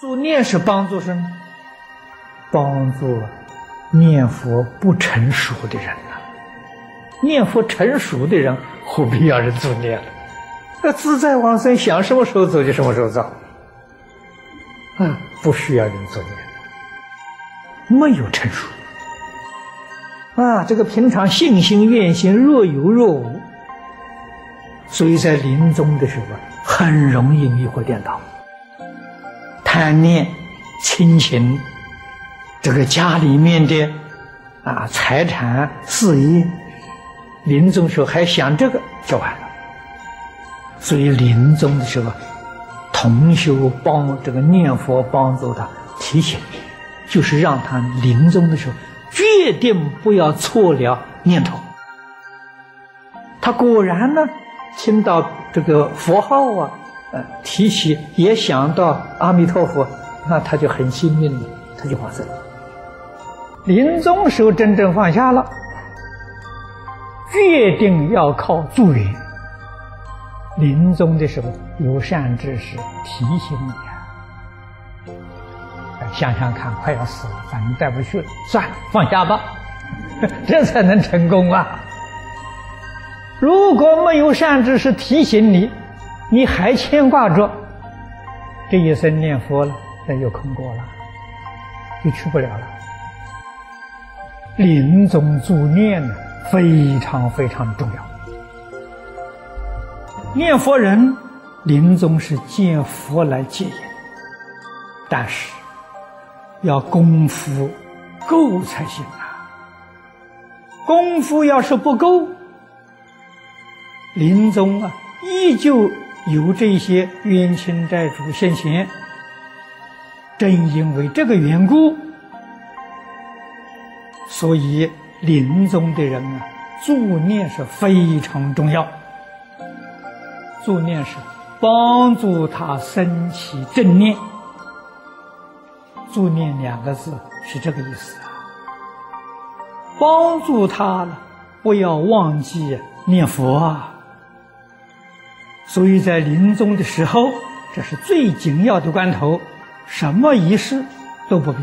助念是帮助什么？帮助念佛不成熟的人呐、啊。念佛成熟的人，何必要人助念了？那自在往生，想什么时候走就什么时候走。啊，不需要人做念，没有成熟。啊，这个平常信心愿心若有若无，所以在临终的时候很容易迷惑颠倒。贪念、亲情，这个家里面的啊财产、事业，临终时候还想这个就完了。所以临终的时候，同修帮这个念佛帮助他提醒，就是让他临终的时候决定不要错了念头。他果然呢，听到这个佛号啊。呃，提起也想到阿弥陀佛，那他就很幸运了，他就放生了。临终时候真正放下了，决定要靠助缘。临终的时候有善知识提醒你啊，想想看，快要死了，反正带不去了，算了，放下吧，这才能成功啊。如果没有善知识提醒你，你还牵挂着这一生念佛了，那就空过了，就去不了了。临终助念呢，非常非常重要。念佛人临终是见佛来接引，但是要功夫够才行啊。功夫要是不够，临终啊，依旧。由这些冤亲债主现前，正因为这个缘故，所以临终的人啊，助念是非常重要。助念是帮助他升起正念。助念两个字是这个意思啊，帮助他了，不要忘记念佛啊。所以在临终的时候，这是最紧要的关头，什么仪式都不必。